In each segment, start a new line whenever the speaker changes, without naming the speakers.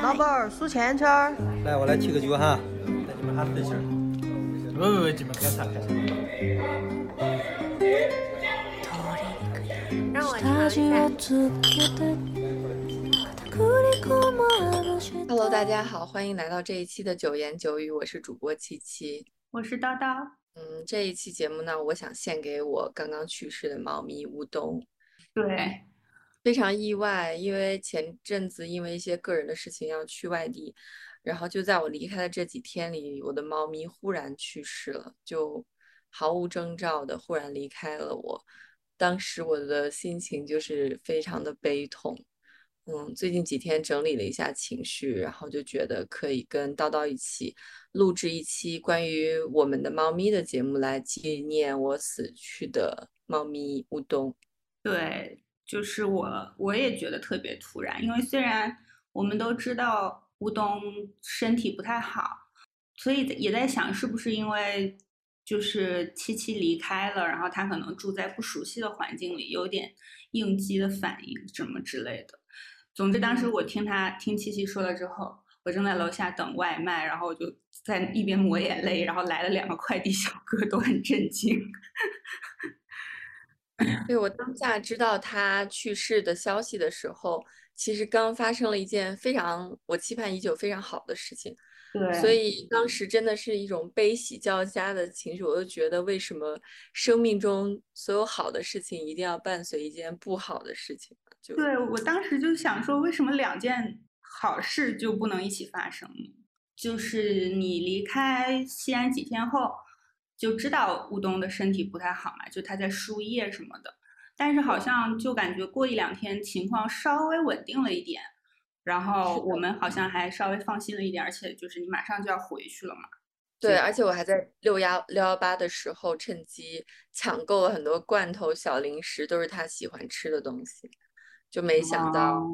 老板儿数钱钱儿。
来，我来提个酒哈，带你们哈分心。
不不不，你们开啥开啥。
让我尝一下。Hello，大家好，欢迎来到这一期的九言九语，我是主播七七，
我是叨叨。
嗯，这一期节目呢，我想献给我刚刚去世的猫咪乌冬。
对。
非常意外，因为前阵子因为一些个人的事情要去外地，然后就在我离开的这几天里，我的猫咪忽然去世了，就毫无征兆的忽然离开了我。当时我的心情就是非常的悲痛。嗯，最近几天整理了一下情绪，然后就觉得可以跟叨叨一起录制一期关于我们的猫咪的节目，来纪念我死去的猫咪乌冬。
对。就是我，我也觉得特别突然，因为虽然我们都知道乌冬身体不太好，所以也在想是不是因为就是七七离开了，然后他可能住在不熟悉的环境里，有点应激的反应什么之类的。总之，当时我听他听七七说了之后，我正在楼下等外卖，然后我就在一边抹眼泪，然后来了两个快递小哥，都很震惊。
对我当下知道他去世的消息的时候，其实刚发生了一件非常我期盼已久、非常好的事情。
对，
所以当时真的是一种悲喜交加的情绪。我就觉得，为什么生命中所有好的事情一定要伴随一件不好的事情？就
对我当时就想说，为什么两件好事就不能一起发生呢？就是你离开西安几天后。就知道乌冬的身体不太好嘛，就他在输液什么的，但是好像就感觉过一两天情况稍微稳定了一点，然后我们好像还稍微放心了一点，而且就是你马上就要回去了嘛。
对，而且我还在六幺六幺八的时候趁机抢购了很多罐头小零食，都是他喜欢吃的东西，就没想到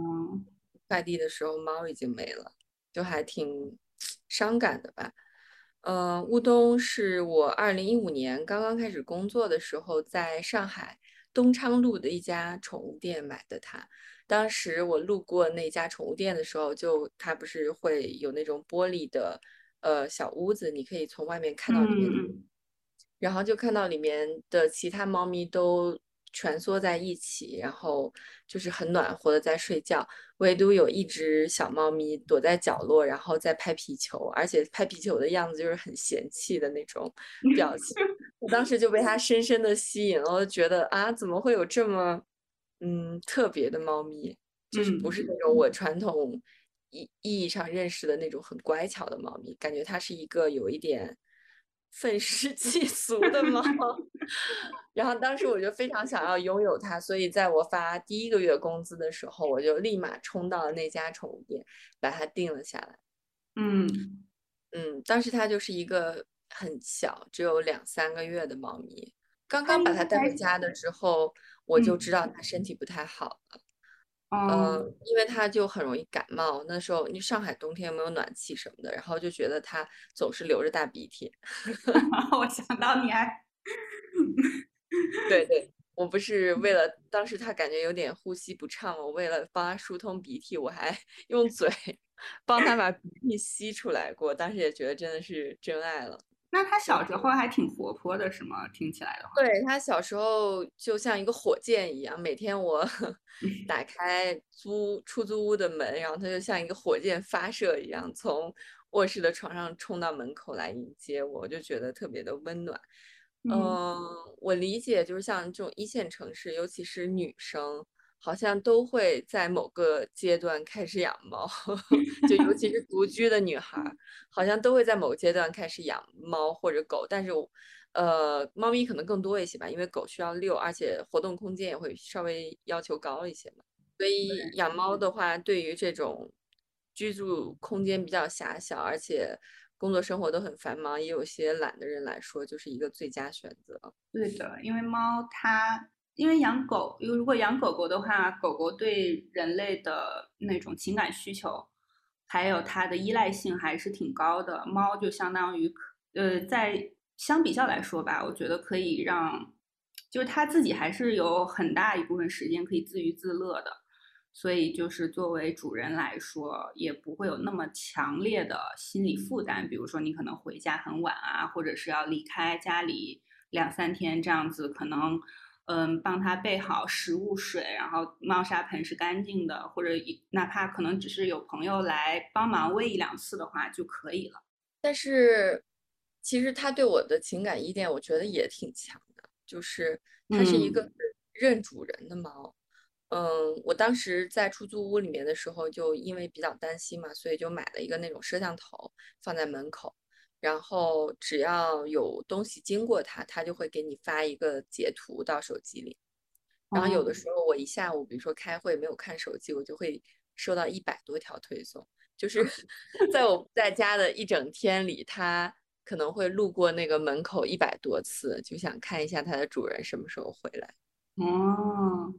快递的时候猫已经没了，就还挺伤感的吧。呃，乌冬是我二零一五年刚刚开始工作的时候，在上海东昌路的一家宠物店买的它。当时我路过那家宠物店的时候，就它不是会有那种玻璃的呃小屋子，你可以从外面看到里面，然后就看到里面的其他猫咪都。蜷缩在一起，然后就是很暖和的在睡觉，唯独有一只小猫咪躲在角落，然后在拍皮球，而且拍皮球的样子就是很嫌弃的那种表情。我当时就被它深深的吸引了，我觉得啊，怎么会有这么嗯特别的猫咪？就是不是那种我传统意意义上认识的那种很乖巧的猫咪，感觉它是一个有一点。愤世嫉俗的猫，然后当时我就非常想要拥有它，所以在我发第一个月工资的时候，我就立马冲到了那家宠物店，把它定了下来。
嗯
嗯，当时它就是一个很小，只有两三个月的猫咪，刚刚把它带回家的时候，我就知道它身体不太好了。
嗯，
因为他就很容易感冒。那时候，你上海冬天没有暖气什么的，然后就觉得他总是流着大鼻涕。
我想到你还，
对对，我不是为了 当时他感觉有点呼吸不畅，我为了帮他疏通鼻涕，我还用嘴帮他把鼻涕吸出来过。当时也觉得真的是真爱了。
那他小时候还挺活泼的，是吗？听起来的话，
对他小时候就像一个火箭一样，每天我打开租出租屋的门，然后他就像一个火箭发射一样，从卧室的床上冲到门口来迎接我，我就觉得特别的温暖。嗯，我理解，就是像这种一线城市，尤其是女生。好像都会在某个阶段开始养猫，就尤其是 独居的女孩，好像都会在某个阶段开始养猫或者狗。但是，呃，猫咪可能更多一些吧，因为狗需要遛，而且活动空间也会稍微要求高一些嘛。所以养猫的话，对于这种居住空间比较狭小，而且工作生活都很繁忙，也有些懒的人来说，就是一个最佳选择。
对的，因为猫它。因为养狗，因为如果养狗狗的话，狗狗对人类的那种情感需求，还有它的依赖性还是挺高的。猫就相当于，呃，在相比较来说吧，我觉得可以让，就是它自己还是有很大一部分时间可以自娱自乐的。所以就是作为主人来说，也不会有那么强烈的心理负担。比如说你可能回家很晚啊，或者是要离开家里两三天这样子，可能。嗯，帮他备好食物、水，然后猫砂盆是干净的，或者哪怕可能只是有朋友来帮忙喂一两次的话就可以了。
但是，其实他对我的情感依恋，我觉得也挺强的，就是它是一个认主人的猫。嗯，我当时在出租屋里面的时候，就因为比较担心嘛，所以就买了一个那种摄像头放在门口。然后只要有东西经过它，它就会给你发一个截图到手机里。然后有的时候我一下午，比如说开会没有看手机，我就会收到一百多条推送。就是 在我不 在家的一整天里，它可能会路过那个门口一百多次，就想看一下它的主人什么时候回来。
哦，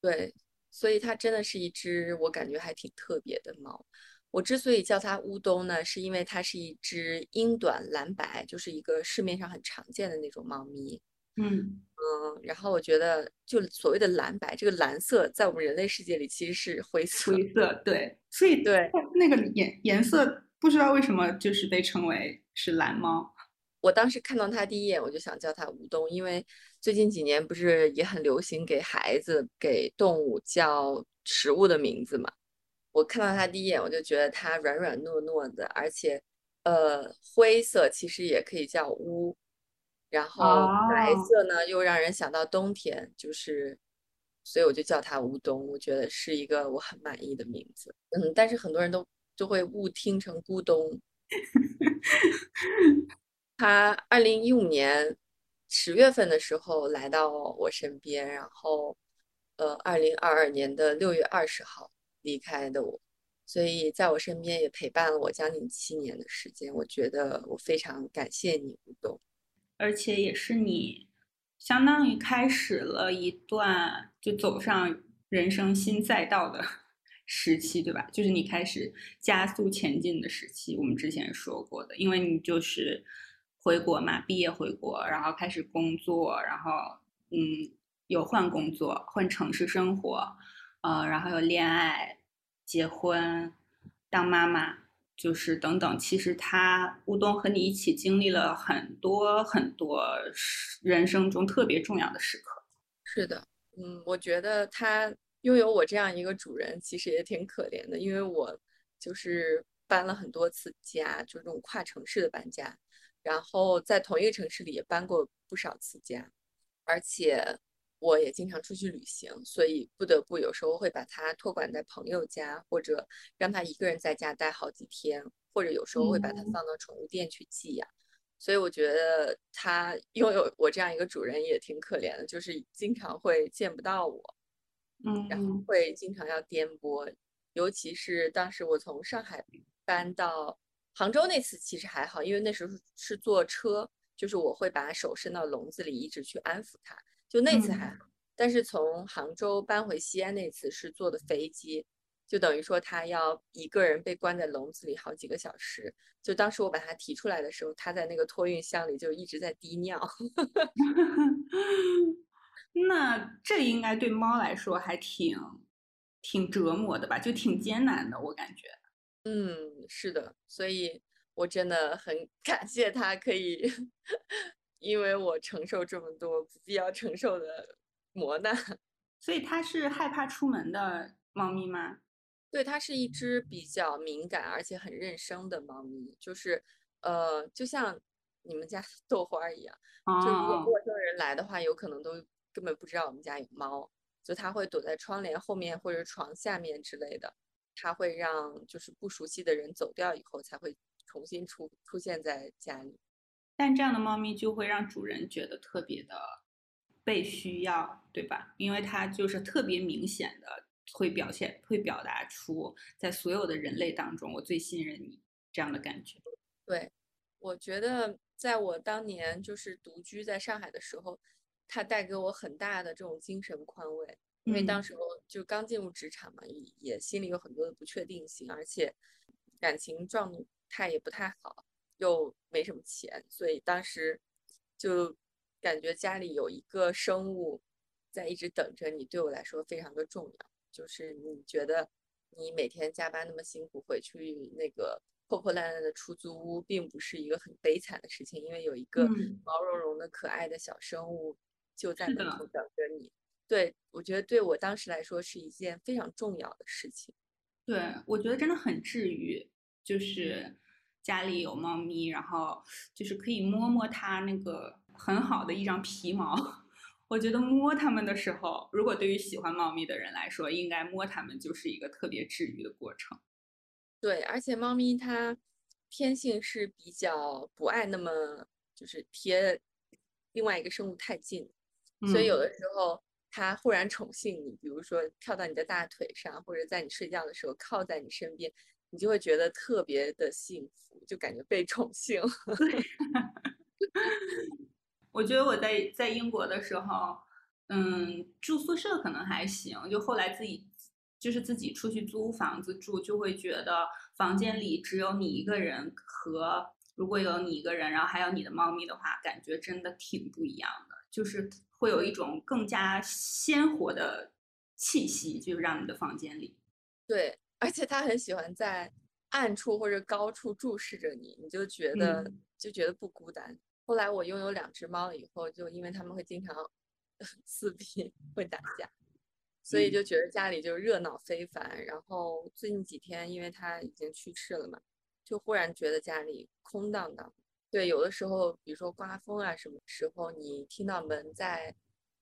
对，所以它真的是一只我感觉还挺特别的猫。我之所以叫它乌冬呢，是因为它是一只英短蓝白，就是一个市面上很常见的那种猫咪。
嗯
嗯，然后我觉得，就所谓的蓝白，这个蓝色在我们人类世界里其实是灰色。
灰色，对，所以
对
那个颜颜色不知道为什么就是被称为是蓝猫。
我当时看到它第一眼，我就想叫它乌冬，因为最近几年不是也很流行给孩子给动物叫食物的名字嘛。我看到它第一眼，我就觉得它软软糯糯的，而且，呃，灰色其实也可以叫乌，然后白色呢又让人想到冬天，就是，所以我就叫它乌冬，我觉得是一个我很满意的名字。嗯，但是很多人都就会误听成咕咚。他二零一五年十月份的时候来到我身边，然后，呃，二零二二年的六月二十号。离开的我，所以在我身边也陪伴了我将近七年的时间。我觉得我非常感谢你，吴东，
而且也是你相当于开始了一段就走上人生新赛道的 时期，对吧？就是你开始加速前进的时期。我们之前说过的，因为你就是回国嘛，毕业回国，然后开始工作，然后嗯，有换工作，换城市生活。呃，然后有恋爱、结婚、当妈妈，就是等等。其实他乌冬和你一起经历了很多很多人生中特别重要的时刻。
是的，嗯，我觉得他拥有我这样一个主人，其实也挺可怜的，因为我就是搬了很多次家，就这种跨城市的搬家，然后在同一个城市里也搬过不少次家，而且。我也经常出去旅行，所以不得不有时候会把它托管在朋友家，或者让它一个人在家待好几天，或者有时候会把它放到宠物店去寄养。所以我觉得它拥有我这样一个主人也挺可怜的，就是经常会见不到我，
嗯，
然后会经常要颠簸。尤其是当时我从上海搬到杭州那次，其实还好，因为那时候是坐车，就是我会把手伸到笼子里，一直去安抚它。就那次还好，但是从杭州搬回西安那次是坐的飞机，就等于说他要一个人被关在笼子里好几个小时。就当时我把他提出来的时候，他在那个托运箱里就一直在滴尿。
那这应该对猫来说还挺挺折磨的吧？就挺艰难的，我感觉。
嗯，是的，所以我真的很感谢他可以。因为我承受这么多不必要承受的磨难，
所以它是害怕出门的猫咪吗？
对，它是一只比较敏感而且很认生的猫咪，就是呃，就像你们家豆花一样，就如果陌生人来的话，有可能都根本不知道我们家有猫，就它会躲在窗帘后面或者床下面之类的，它会让就是不熟悉的人走掉以后才会重新出出现在家里。
但这样的猫咪就会让主人觉得特别的被需要，对吧？因为它就是特别明显的会表现、会表达出在所有的人类当中，我最信任你这样的感觉。
对，我觉得在我当年就是独居在上海的时候，它带给我很大的这种精神宽慰，因为当时候就刚进入职场嘛，也也心里有很多的不确定性，而且感情状态也不太好。又没什么钱，所以当时就感觉家里有一个生物在一直等着你，对我来说非常的重要。就是你觉得你每天加班那么辛苦，回去那个破破烂烂的出租屋，并不是一个很悲惨的事情，因为有一个毛茸茸的可爱的小生物就在门口等着你。对我觉得对我当时来说是一件非常重要的事情。
对我觉得真的很治愈，就是家里有猫咪，然后就是可以摸摸它那个很好的一张皮毛。我觉得摸它们的时候，如果对于喜欢猫咪的人来说，应该摸它们就是一个特别治愈的过程。
对，而且猫咪它天性是比较不爱那么就是贴另外一个生物太近，所以有的时候它忽然宠幸你，比如说跳到你的大腿上，或者在你睡觉的时候靠在你身边，你就会觉得特别的幸福，就感觉被宠幸。
我觉得我在在英国的时候，嗯，住宿舍可能还行，就后来自己就是自己出去租房子住，就会觉得房间里只有你一个人和如果有你一个人，然后还有你的猫咪的话，感觉真的挺不一样的，就是会有一种更加鲜活的气息，就让你的房间里。
对，而且他很喜欢在暗处或者高处注视着你，你就觉得就觉得不孤单。后来我拥有两只猫了以后，就因为它们会经常 撕逼、会打架，所以就觉得家里就热闹非凡。然后最近几天，因为它已经去世了嘛，就忽然觉得家里空荡荡。对，有的时候，比如说刮风啊，什么时候你听到门在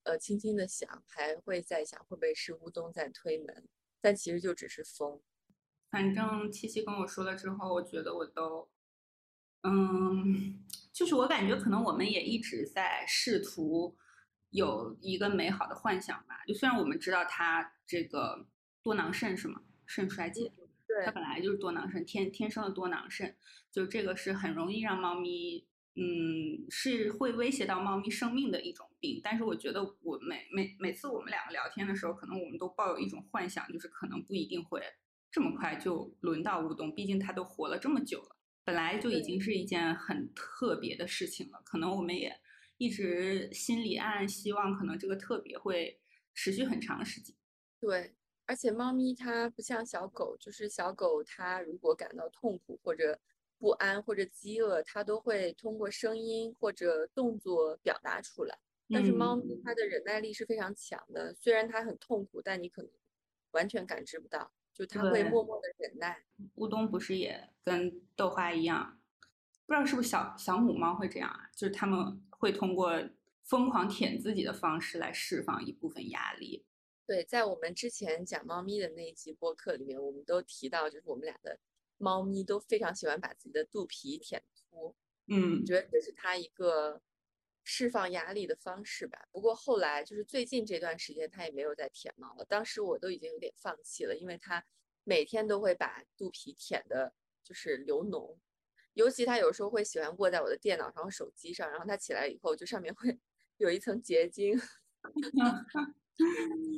呃轻轻的响，还会在想会不会是乌冬在推门，但其实就只是风。
反正七七跟我说了之后，我觉得我都。嗯，就是我感觉可能我们也一直在试图有一个美好的幻想吧。就虽然我们知道它这个多囊肾是吗？肾衰竭，
对，
它本来就是多囊肾，天天生的多囊肾，就这个是很容易让猫咪，嗯，是会威胁到猫咪生命的一种病。但是我觉得我每每每次我们两个聊天的时候，可能我们都抱有一种幻想，就是可能不一定会这么快就轮到乌冬，毕竟它都活了这么久了。本来就已经是一件很特别的事情了，可能我们也一直心里暗暗希望，可能这个特别会持续很长时间。
对，而且猫咪它不像小狗，就是小狗它如果感到痛苦或者不安或者饥饿，它都会通过声音或者动作表达出来。但是猫咪它的忍耐力是非常强的，虽然它很痛苦，但你可能完全感知不到。就他会默默的忍耐。
乌冬不是也跟豆花一样，不知道是不是小小母猫会这样啊？就是他们会通过疯狂舔自己的方式来释放一部分压力。
对，在我们之前讲猫咪的那一集播客里面，我们都提到，就是我们俩的猫咪都非常喜欢把自己的肚皮舔秃。
嗯，
我觉得这是它一个。释放压力的方式吧。不过后来就是最近这段时间，他也没有再舔毛了。当时我都已经有点放弃了，因为他每天都会把肚皮舔的，就是流脓。尤其他有时候会喜欢卧在我的电脑上、手机上，然后他起来以后，就上面会有一层结晶。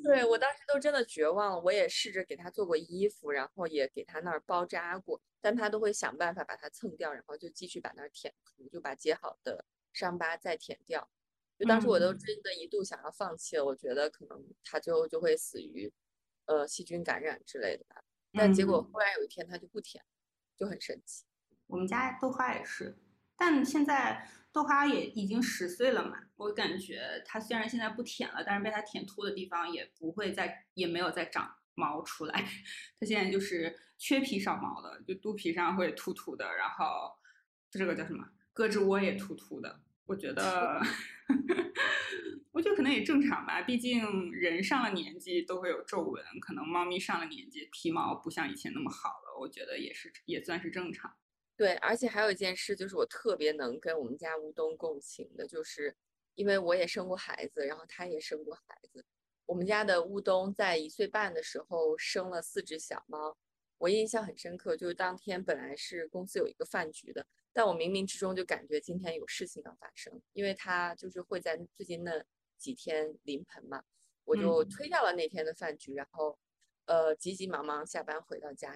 对我当时都真的绝望了。我也试着给他做过衣服，然后也给他那儿包扎过，但他都会想办法把它蹭掉，然后就继续把那儿舔出，就把结好的。伤疤再舔掉，就当时我都真的一度想要放弃了，我觉得可能它最后就会死于，呃，细菌感染之类的吧。但结果忽然有一天它就不舔，就很神奇。
我们家豆花也是，但现在豆花也已经十岁了嘛，我感觉它虽然现在不舔了，但是被它舔秃的地方也不会再，也没有再长毛出来。它现在就是缺皮少毛的，就肚皮上会秃秃的，然后这个叫什么？胳肢窝也秃秃的，我觉得，我觉得可能也正常吧。毕竟人上了年纪都会有皱纹，可能猫咪上了年纪皮毛不像以前那么好了，我觉得也是也算是正常。
对，而且还有一件事，就是我特别能跟我们家乌冬共情的，就是因为我也生过孩子，然后他也生过孩子。我们家的乌冬在一岁半的时候生了四只小猫，我印象很深刻，就是当天本来是公司有一个饭局的。但我冥冥之中就感觉今天有事情要发生，因为他就是会在最近那几天临盆嘛，我就推掉了那天的饭局，然后，呃，急急忙忙下班回到家，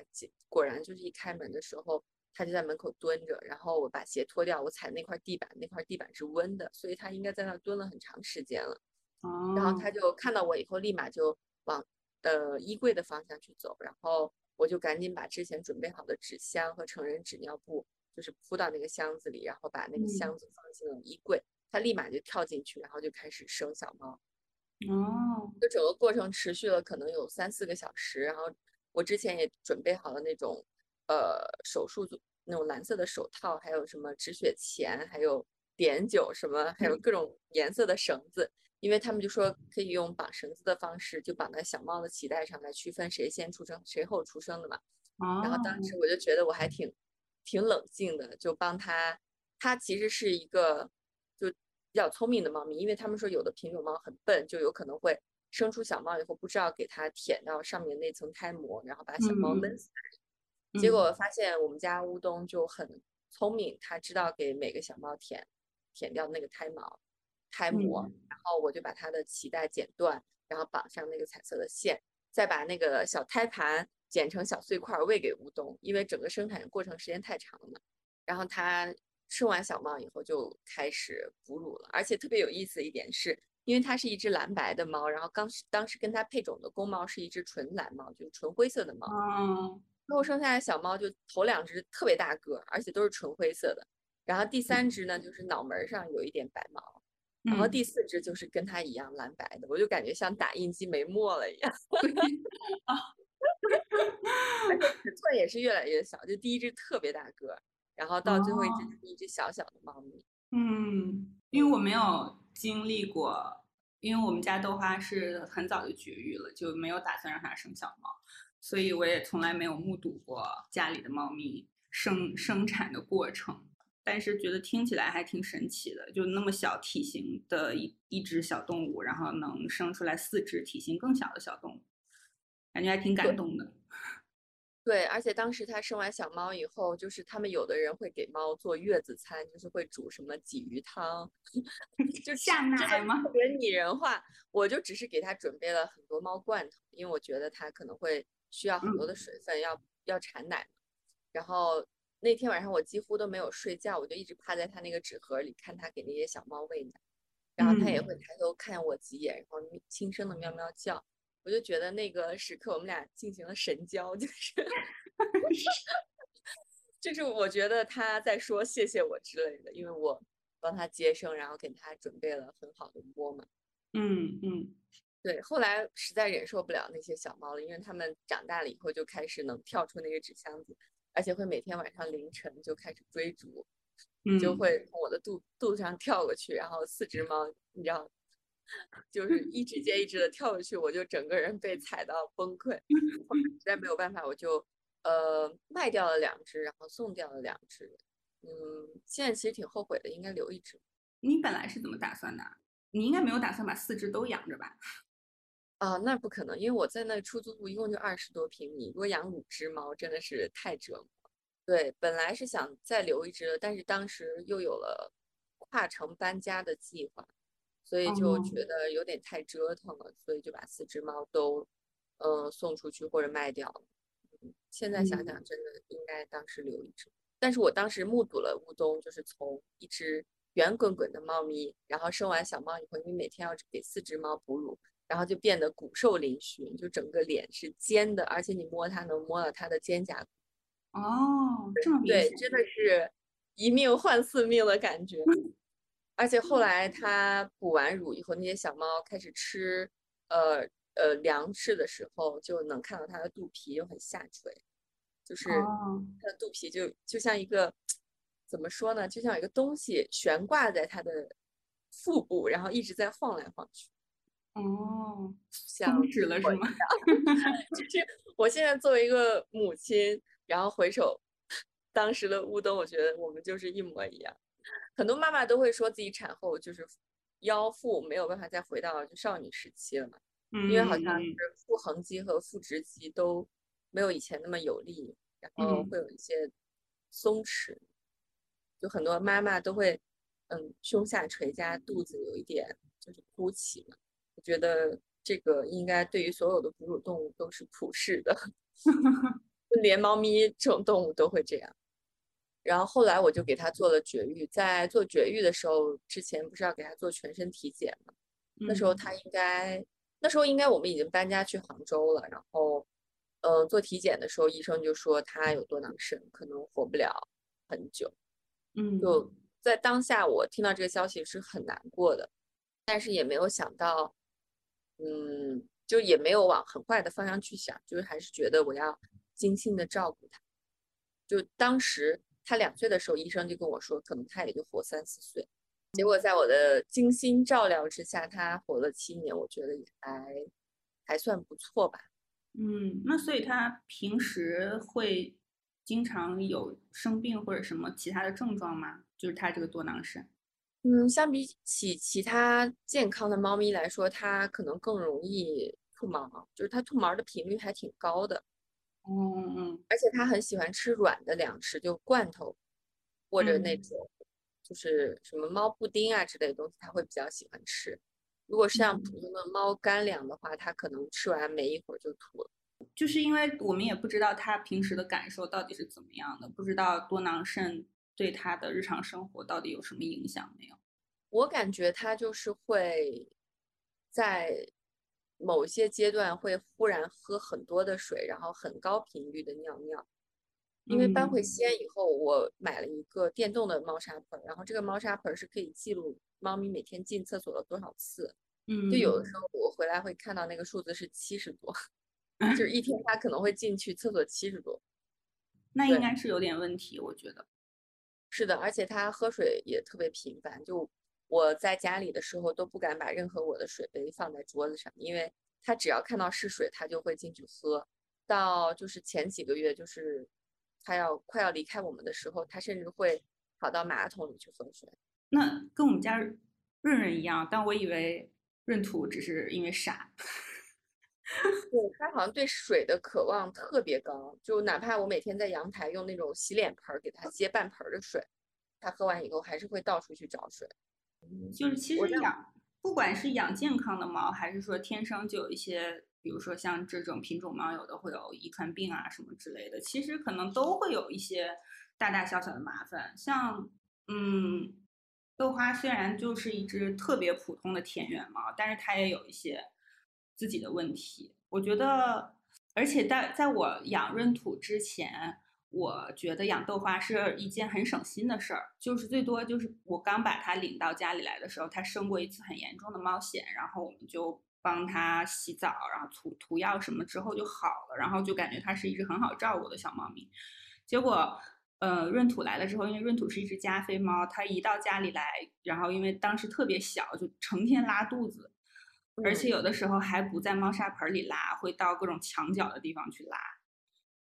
果然就是一开门的时候，他就在门口蹲着，然后我把鞋脱掉，我踩那块地板，那块地板是温的，所以他应该在那蹲了很长时间了。然后他就看到我以后，立马就往呃衣柜的方向去走，然后我就赶紧把之前准备好的纸箱和成人纸尿布，就是铺到那个箱子里，然后把那个箱子放进了衣柜，它立马就跳进去，然后就开始生小猫。
哦，
就整个过程持续了可能有三四个小时，然后我之前也准备好了那种呃手术那种蓝色的手套，还有什么止血钳，还有碘酒什么，还有各种颜色的绳子，因为他们就说可以用绑绳子的方式，就绑在小猫的脐带上来区分谁先出生谁后出生的嘛。然后当时我就觉得我还挺挺冷静的，就帮他，他其实是一个就。比较聪明的猫咪，因为他们说有的品种猫很笨，就有可能会生出小猫以后不知道给它舔到上面那层胎膜，然后把小猫闷死。结果发现我们家乌冬就很聪明，它知道给每个小猫舔舔掉那个胎毛、胎膜，然后我就把它的脐带剪断，然后绑上那个彩色的线，再把那个小胎盘剪成小碎块喂给乌冬，因为整个生产过程时间太长了嘛，然后它。生完小猫以后就开始哺乳了，而且特别有意思的一点是，因为它是一只蓝白的猫，然后刚当时跟它配种的公猫是一只纯蓝猫，就是纯灰色的猫。
嗯。
最后生下来小猫就头两只特别大个，而且都是纯灰色的，然后第三只呢就是脑门上有一点白毛，然后第四只就是跟它一样蓝白的，我就感觉像打印机没墨了一样。啊。而且尺寸也是越来越小，就第一只特别大个。然后到最后一只是一只小小的猫咪。
嗯，因为我没有经历过，因为我们家豆花是很早就绝育了，就没有打算让它生小猫，所以我也从来没有目睹过家里的猫咪生生产的过程。但是觉得听起来还挺神奇的，就那么小体型的一一只小动物，然后能生出来四只体型更小的小动物，感觉还挺感动的。
对，而且当时他生完小猫以后，就是他们有的人会给猫做月子餐，就是会煮什么鲫鱼汤，就
下奶吗？
特别拟人化。我就只是给它准备了很多猫罐头，因为我觉得它可能会需要很多的水分，要要产奶。然后那天晚上我几乎都没有睡觉，我就一直趴在他那个纸盒里看他给那些小猫喂奶，然后他也会抬头看我几眼，然后轻声的喵喵叫。我就觉得那个时刻，我们俩进行了神交，就是，就是我觉得他在说谢谢我之类的，因为我帮他接生，然后给他准备了很好的窝嘛。
嗯嗯，
对。后来实在忍受不了那些小猫了，因为它们长大了以后就开始能跳出那个纸箱子，而且会每天晚上凌晨就开始追逐，就会从我的肚肚子上跳过去，然后四只猫，你知道。就是一只接一只的跳过去，我就整个人被踩到崩溃。实在没有办法，我就呃卖掉了两只，然后送掉了两只。嗯，现在其实挺后悔的，应该留一只。
你本来是怎么打算的？你应该没有打算把四只都养着吧？
啊，那不可能，因为我在那出租屋一共就二十多平米，如果养五只猫真的是太折磨。对，本来是想再留一只的，但是当时又有了跨城搬家的计划。所以就觉得有点太折腾了，所以就把四只猫都，呃，送出去或者卖掉了。现在想想，真的应该当时留一只。但是我当时目睹了乌冬，就是从一只圆滚滚的猫咪，然后生完小猫以后，因为每天要给四只猫哺乳，然后就变得骨瘦嶙峋，就整个脸是尖的，而且你摸它能摸到它的肩胛骨。
哦，这么
对，真的是一命换四命的感觉。而且后来它补完乳以后，那些小猫开始吃，呃呃粮食的时候，就能看到它的肚皮又很下垂，就是它的肚皮就就像一个怎么说呢，就像一个东西悬挂在它的腹部，然后一直在晃来晃去。
哦，
像
止了是吗？
就是我现在作为一个母亲，然后回首当时的乌冬，我觉得我们就是一模一样。很多妈妈都会说自己产后就是腰腹没有办法再回到就少女时期了嘛，因为好像是腹横肌和腹直肌都没有以前那么有力，然后会有一些松弛，就很多妈妈都会嗯胸下垂加肚子有一点就是凸起嘛。我觉得这个应该对于所有的哺乳动物都是普世的，连猫咪这种动物都会这样。然后后来我就给它做了绝育，在做绝育的时候，之前不是要给它做全身体检吗？那时候它应该那时候应该我们已经搬家去杭州了，然后，呃，做体检的时候，医生就说它有多囊肾，可能活不了很久。
嗯，
就在当下，我听到这个消息是很难过的，但是也没有想到，嗯，就也没有往很坏的方向去想，就是还是觉得我要精心的照顾他。就当时他两岁的时候，医生就跟我说，可能他也就活三四岁。结果在我的精心照料之下，他活了七年，我觉得也还还算不错吧。
嗯，那所以他平时会经常有生病或者什么其他的症状吗？就是他这个多囊肾。
嗯，相比起其他健康的猫咪来说，它可能更容易吐毛，就是它吐毛的频率还挺高的。
嗯嗯，
而且它很喜欢吃软的粮食，就罐头或者那种。就是什么猫布丁啊之类的东西，它会比较喜欢吃。如果是像普通的猫干粮的话，它可能吃完没一会儿就吐了。
就是因为我们也不知道它平时的感受到底是怎么样的，不知道多囊肾对它的日常生活到底有什么影响没有。
我感觉它就是会在某些阶段会忽然喝很多的水，然后很高频率的尿尿。因为搬回西安以后，我买了一个电动的猫砂盆，然后这个猫砂盆是可以记录猫咪每天进厕所了多少次。
嗯，
就有的时候我回来会看到那个数字是七十多，就是一天 它可能会进去厕所七十多。
那应该是有点问题，我觉得。
是的，而且它喝水也特别频繁，就我在家里的时候都不敢把任何我的水杯放在桌子上，因为他只要看到是水，他就会进去喝。到就是前几个月就是。他要快要离开我们的时候，他甚至会跑到马桶里去喝水。
那跟我们家润润一样，但我以为闰土只是因为傻。
对他好像对水的渴望特别高，就哪怕我每天在阳台用那种洗脸盆给他接半盆的水，他喝完以后还是会到处去找水。
就是其实养，不管是养健康的猫，还是说天生就有一些。比如说像这种品种猫，有的会有遗传病啊什么之类的，其实可能都会有一些大大小小的麻烦。像嗯，豆花虽然就是一只特别普通的田园猫，但是它也有一些自己的问题。我觉得，而且在在我养闰土之前，我觉得养豆花是一件很省心的事儿，就是最多就是我刚把它领到家里来的时候，它生过一次很严重的猫癣，然后我们就。帮它洗澡，然后涂涂药什么之后就好了，然后就感觉它是一只很好照顾的小猫咪。结果，呃，闰土来了之后，因为闰土是一只加菲猫，它一到家里来，然后因为当时特别小，就成天拉肚子，而且有的时候还不在猫砂盆里拉，会到各种墙角的地方去拉，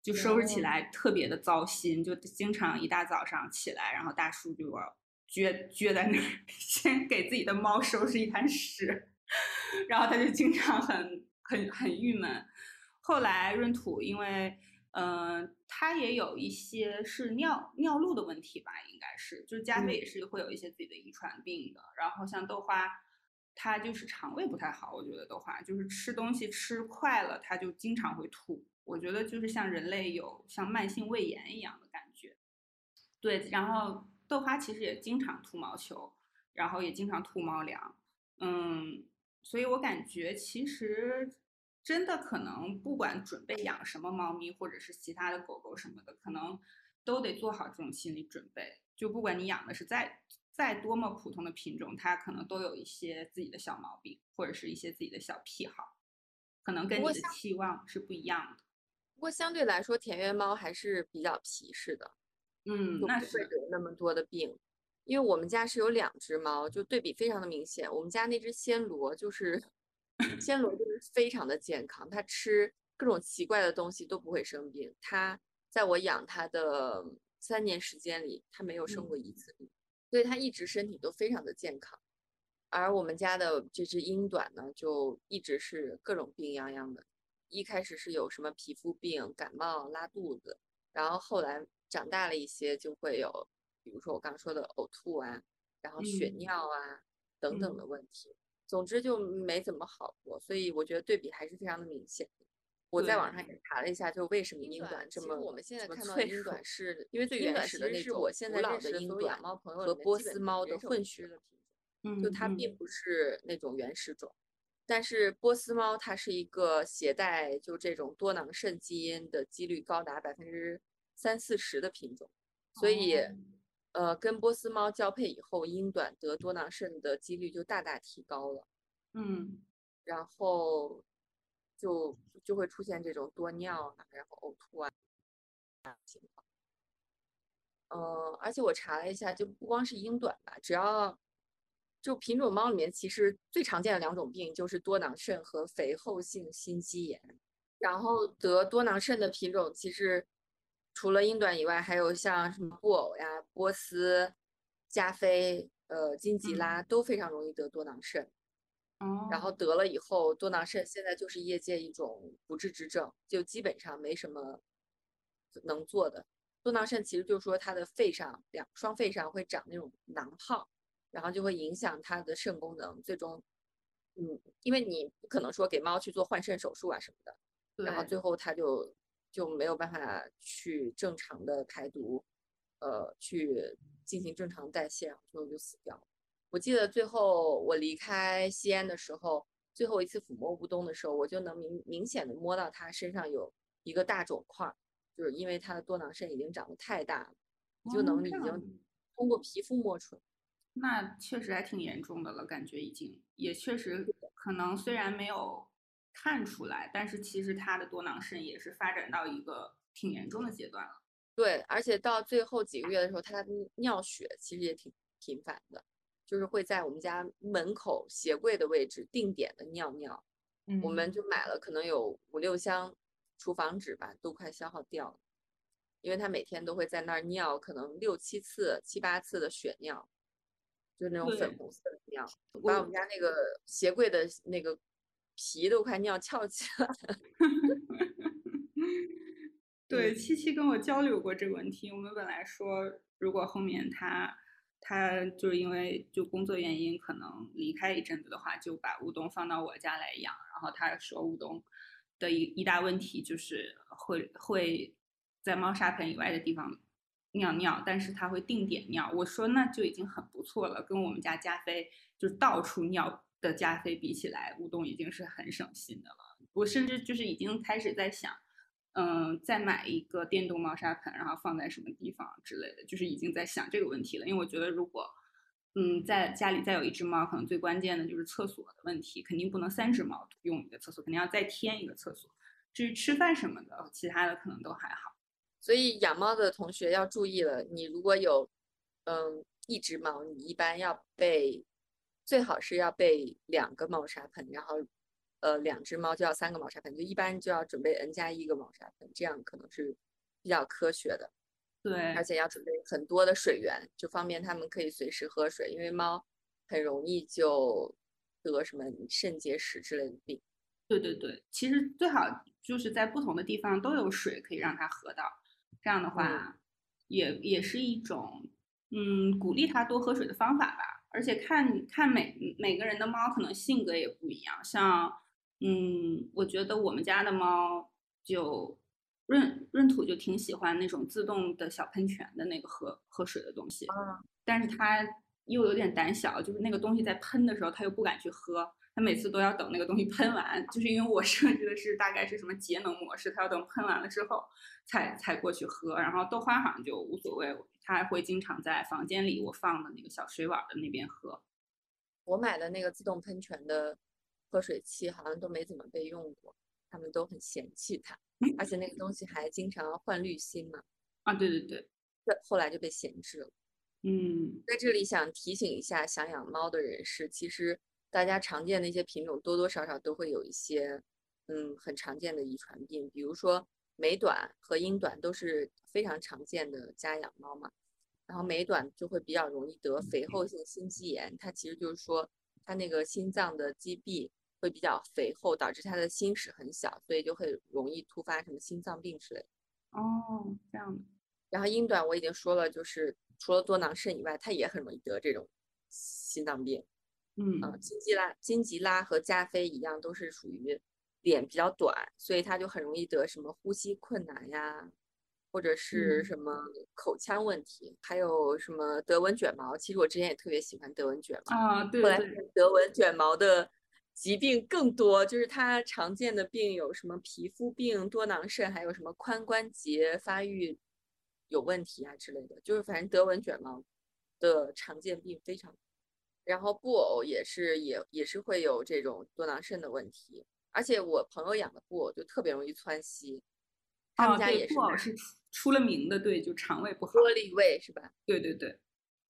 就收拾起来特别的糟心，就经常一大早上起来，然后大叔就要撅撅在那儿，先给自己的猫收拾一滩屎。然后他就经常很很很郁闷。后来闰土因为，嗯，他也有一些是尿尿路的问题吧，应该是，就是加菲也是会有一些自己的遗传病的。然后像豆花，他就是肠胃不太好，我觉得豆花就是吃东西吃快了，他就经常会吐。我觉得就是像人类有像慢性胃炎一样的感觉。对，然后豆花其实也经常吐毛球，然后也经常吐猫粮，嗯。所以我感觉，其实真的可能，不管准备养什么猫咪，或者是其他的狗狗什么的，可能都得做好这种心理准备。就不管你养的是再再多么普通的品种，它可能都有一些自己的小毛病，或者是一些自己的小癖好，可能跟你的期望是不一样的。
不过相对来说，田园猫还是比较皮实的，
嗯，那是
得那么多的病。因为我们家是有两只猫，就对比非常的明显。我们家那只暹罗就是 暹罗，就是非常的健康，它吃各种奇怪的东西都不会生病。它在我养它的三年时间里，它没有生过一次病，所以它一直身体都非常的健康。而我们家的这只英短呢，就一直是各种病殃殃的。一开始是有什么皮肤病、感冒、拉肚子，然后后来长大了一些就会有。比如说我刚刚说的呕吐啊，然后血尿啊等等的问题，总之就没怎么好过，所以我觉得对比还是非常的明显。我在网上也查了一下，就为什么英短这么
我们现在看到
英短是因为最原始的那种古老的英短和波斯猫的混血的品种，就它并不是那种原始种。但是波斯猫它是一个携带就这种多囊肾基因的几率高达百分之三四十的品种，所以呃跟波斯猫交配以后，英短得多囊肾的几率就大大提高了。
嗯，
然后就就会出现这种多尿啊，然后呕吐啊情况。呃，而且我查了一下，就不光是英短吧，只要就品种猫里面，其实最常见的两种病就是多囊肾和肥厚性心肌炎。然后得多囊肾的品种，其实除了英短以外，还有像什么布偶呀、波斯、加菲、呃金吉拉都非常容易得多囊肾。
嗯，
然后得了以后，多囊肾现在就是业界一种不治之症，就基本上没什么能做的。多囊肾其实就是说它的肺上两双肺上会长那种囊泡。然后就会影响它的肾功能，最终，嗯，因为你不可能说给猫去做换肾手术啊什么的，然后最后它就就没有办法去正常的排毒，呃，去进行正常代谢，最后就死掉了。我记得最后我离开西安的时候，最后一次抚摸乌冬的时候，我就能明明显的摸到它身上有一个大肿块，就是因为它的多囊肾已经长得太大了，你就能已经通过皮肤摸出来。
那确实还挺严重的了，感觉已经也确实可能虽然没有看出来，但是其实他的多囊肾也是发展到一个挺严重的阶段了。
对，而且到最后几个月的时候，他尿血其实也挺频繁的，就是会在我们家门口鞋柜的位置定点的尿尿。
嗯，
我们就买了可能有五六箱厨房纸吧，都快消耗掉了，因为他每天都会在那儿尿，可能六七次、七八次的血尿。就那种粉红色的尿，把我们家那个鞋柜的那个皮都快尿翘起来了。
对，七七跟我交流过这个问题。我们本来说，如果后面他他就是因为就工作原因可能离开一阵子的话，就把乌冬放到我家来养。然后他说，乌冬的一一大问题就是会会在猫砂盆以外的地方。尿尿，但是它会定点尿。我说那就已经很不错了，跟我们家加菲就是到处尿的加菲比起来，乌冬已经是很省心的了。我甚至就是已经开始在想，嗯，再买一个电动猫砂盆，然后放在什么地方之类的，就是已经在想这个问题了。因为我觉得如果，嗯，在家里再有一只猫，可能最关键的就是厕所的问题，肯定不能三只猫用一个厕所，肯定要再添一个厕所。至于吃饭什么的，其他的可能都还好。
所以养猫的同学要注意了，你如果有，嗯，一只猫，你一般要备，最好是要备两个猫砂盆，然后，呃，两只猫就要三个猫砂盆，就一般就要准备 n 加一个猫砂盆，这样可能是比较科学的。
对，
而且要准备很多的水源，就方便它们可以随时喝水，因为猫很容易就得什么肾结石之类的病。
对对对，其实最好就是在不同的地方都有水可以让它喝到。这样的话，也也是一种，嗯，鼓励它多喝水的方法吧。而且看看每每个人的猫可能性格也不一样，像，嗯，我觉得我们家的猫就闰闰土就挺喜欢那种自动的小喷泉的那个喝喝水的东西，但是它又有点胆小，就是那个东西在喷的时候，它又不敢去喝。他每次都要等那个东西喷完，就是因为我设置的是大概是什么节能模式，他要等喷完了之后才才过去喝。然后豆花好像就无所谓，他还会经常在房间里我放的那个小水碗的那边喝。
我买的那个自动喷泉的喝水器好像都没怎么被用过，他们都很嫌弃它，而且那个东西还经常换滤芯嘛。
啊，对对对，
后来就被闲置了。
嗯，
在这里想提醒一下想养猫的人士，其实。大家常见的一些品种，多多少少都会有一些，嗯，很常见的遗传病，比如说美短和英短都是非常常见的家养猫嘛。然后美短就会比较容易得肥厚性心肌炎，它其实就是说它那个心脏的肌壁会比较肥厚，导致它的心室很小，所以就会容易突发什么心脏病之类。
哦，这样的。
然后英短我已经说了，就是除了多囊肾以外，它也很容易得这种心脏病。
嗯
啊，金吉拉、金吉拉和加菲一样，都是属于脸比较短，所以它就很容易得什么呼吸困难呀，或者是什么口腔问题，还有什么德文卷毛。其实我之前也特别喜欢德文卷毛
啊，对
后来德文卷毛的疾病更多，就是它常见的病有什么皮肤病、多囊肾，还有什么髋关节发育有问题啊之类的，就是反正德文卷毛的常见病非常。然后布偶也是也也是会有这种多囊肾的问题，而且我朋友养的布偶就特别容易窜稀，他们家也是。
布偶是出出了名的，对，就肠胃不好。
玻璃胃是吧？
对对对。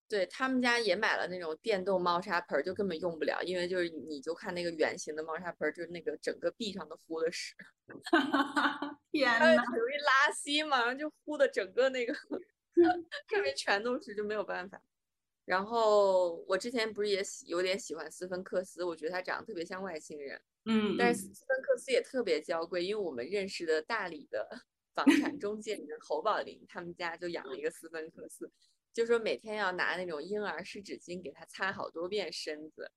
对他们家也买了那种电动猫砂盆，就根本用不了，因为就是你就看那个圆形的猫砂盆，就是那个整个壁上都糊的屎，
天呐，
很容易拉稀嘛，然后就糊的整个那个 上面全都是，就没有办法。然后我之前不是也喜有点喜欢斯芬克斯，我觉得它长得特别像外星人，
嗯，
但是斯芬克斯也特别娇贵，因为我们认识的大理的 房产中介人侯宝林，他们家就养了一个斯芬克斯。就说每天要拿那种婴儿湿纸巾给他擦好多遍身子，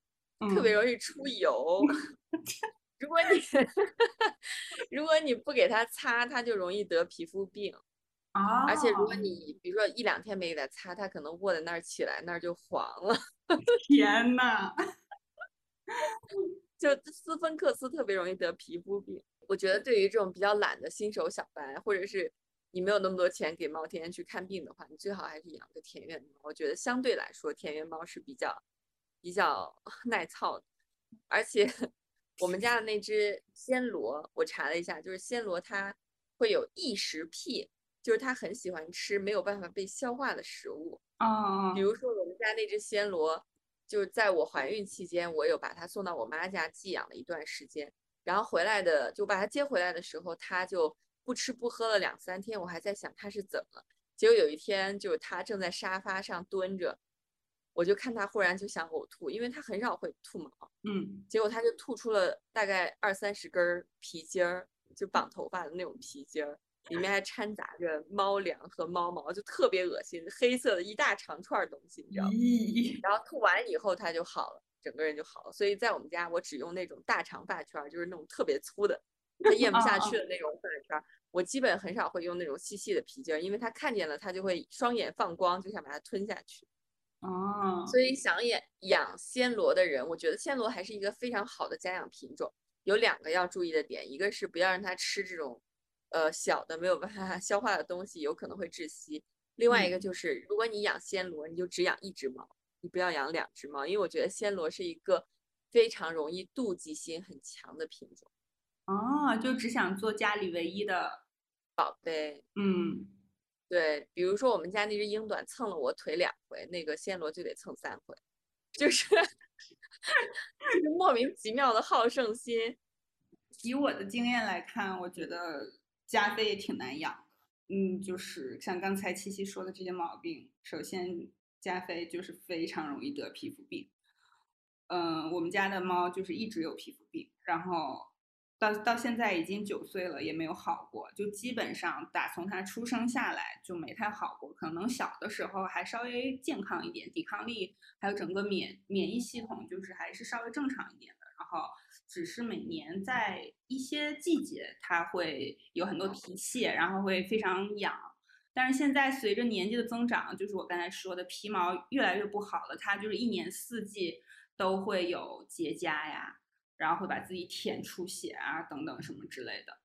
特别容易出油。如果你 如果你不给他擦，他就容易得皮肤病。
啊！
而且如果你比如说一两天没给它擦，它可能卧在那儿起来那儿就黄了。
天呐！
就斯芬克斯特别容易得皮肤病。我觉得对于这种比较懒的新手小白，或者是。你没有那么多钱给猫天天去看病的话，你最好还是养个田园猫。我觉得相对来说，田园猫是比较比较 耐操的。而且我们家的那只暹罗，我查了一下，就是暹罗它会有异食癖，就是它很喜欢吃没有办法被消化的食物。
啊，
比如说我们家那只暹罗，就是在我怀孕期间，我有把它送到我妈家寄养了一段时间，然后回来的就把它接回来的时候，它就。不吃不喝了两三天，我还在想它是怎么了。结果有一天，就是它正在沙发上蹲着，我就看它忽然就想呕吐，因为它很少会吐毛。
嗯，
结果它就吐出了大概二三十根皮筋儿，就绑头发的那种皮筋儿，里面还掺杂着猫粮和猫毛，就特别恶心，黑色的一大长串东西，你知道吗？然后吐完以后它就好了，整个人就好了。所以在我们家，我只用那种大长发圈，就是那种特别粗的，它咽不下去的那种发圈。我基本很少会用那种细细的皮筋儿，因为它看见了，它就会双眼放光，就想把它吞下去。
哦，
所以想养养暹罗的人，我觉得暹罗还是一个非常好的家养品种。有两个要注意的点，一个是不要让它吃这种，呃，小的没有办法 消化的东西，有可能会窒息。另外一个就是，如果你养暹罗，你就只养一只猫，你不要养两只猫，因为我觉得暹罗是一个非常容易妒忌心很强的品种。
哦，就只想做家里唯一的
宝贝。
嗯，
对，比如说我们家那只英短蹭了我腿两回，那个暹罗就得蹭三回，就是 莫名其妙的好胜心。
以我的经验来看，我觉得加菲也挺难养。嗯，就是像刚才七七说的这些毛病，首先加菲就是非常容易得皮肤病。嗯，我们家的猫就是一直有皮肤病，然后。到到现在已经九岁了，也没有好过，就基本上打从它出生下来就没太好过。可能小的时候还稍微健康一点，抵抗力还有整个免免疫系统就是还是稍微正常一点。然后只是每年在一些季节它会有很多皮屑，然后会非常痒。但是现在随着年纪的增长，就是我刚才说的皮毛越来越不好了，它就是一年四季都会有结痂呀。然后会把自己舔出血啊，等等什么之类的。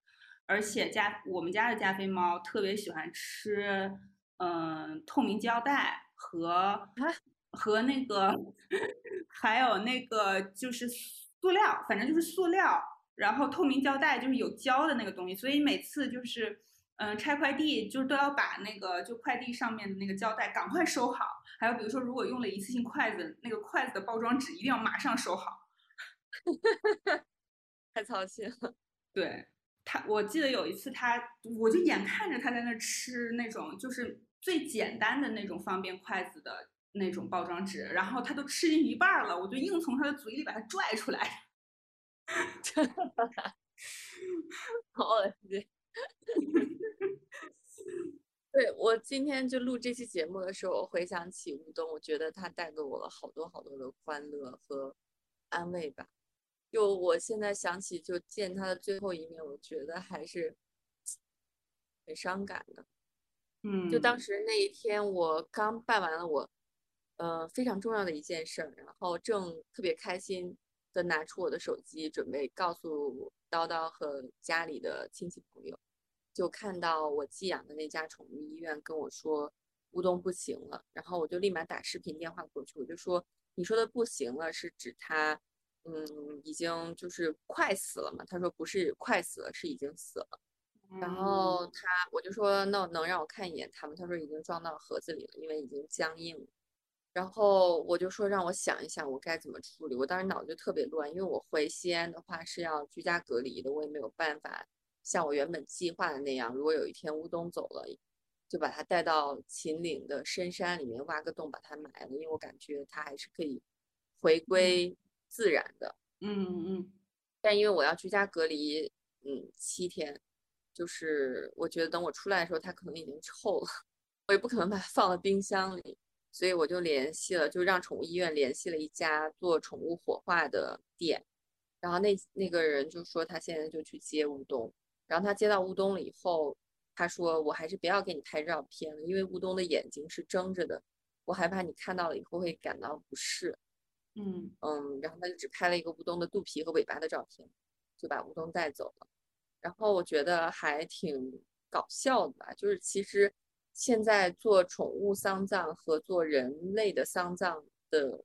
而且加我们家的加菲猫特别喜欢吃，嗯，透明胶带和和那个，还有那个就是塑料，反正就是塑料。然后透明胶带就是有胶的那个东西，所以每次就是嗯拆快递，就是都要把那个就快递上面的那个胶带赶快收好。还有比如说，如果用了一次性筷子，那个筷子的包装纸一定要马上收好。
太操心了。
对他，我记得有一次他，我就眼看着他在那吃那种就是最简单的那种方便筷子的那种包装纸，然后他都吃进一半了，我就硬从他的嘴里把它拽出来。
好恶心。对我今天就录这期节目的时候，我回想起吴东，我觉得他带给我了好多好多的欢乐和安慰吧。就我现在想起，就见他的最后一面，我觉得还是很伤感的。
嗯，
就当时那一天，我刚办完了我，呃，非常重要的一件事儿，然后正特别开心，的拿出我的手机，准备告诉叨叨和家里的亲戚朋友，就看到我寄养的那家宠物医院跟我说乌冬不行了，然后我就立马打视频电话过去，我就说你说的不行了是指他，嗯，已经就是快死了嘛？他说不是快死了，是已经死了。然后他我就说那能让我看一眼他们？他说已经装到盒子里了，因为已经僵硬了。然后我就说让我想一想我该怎么处理。我当时脑子就特别乱，因为我回西安的话是要居家隔离的，我也没有办法像我原本计划的那样，如果有一天乌冬走了，就把它带到秦岭的深山里面挖个洞把它埋了，因为我感觉它还是可以回归自然的。
嗯嗯。
但因为我要居家隔离，嗯，七天，就是我觉得等我出来的时候，它可能已经臭了，我也不可能把它放到冰箱里。所以我就联系了，就让宠物医院联系了一家做宠物火化的店，然后那那个人就说他现在就去接乌冬，然后他接到乌冬了以后，他说我还是不要给你拍照片了，因为乌冬的眼睛是睁着的，我害怕你看到了以后会感到不适。
嗯
嗯，然后他就只拍了一个乌冬的肚皮和尾巴的照片，就把乌冬带走了。然后我觉得还挺搞笑的吧，就是其实。现在做宠物丧葬和做人类的丧葬的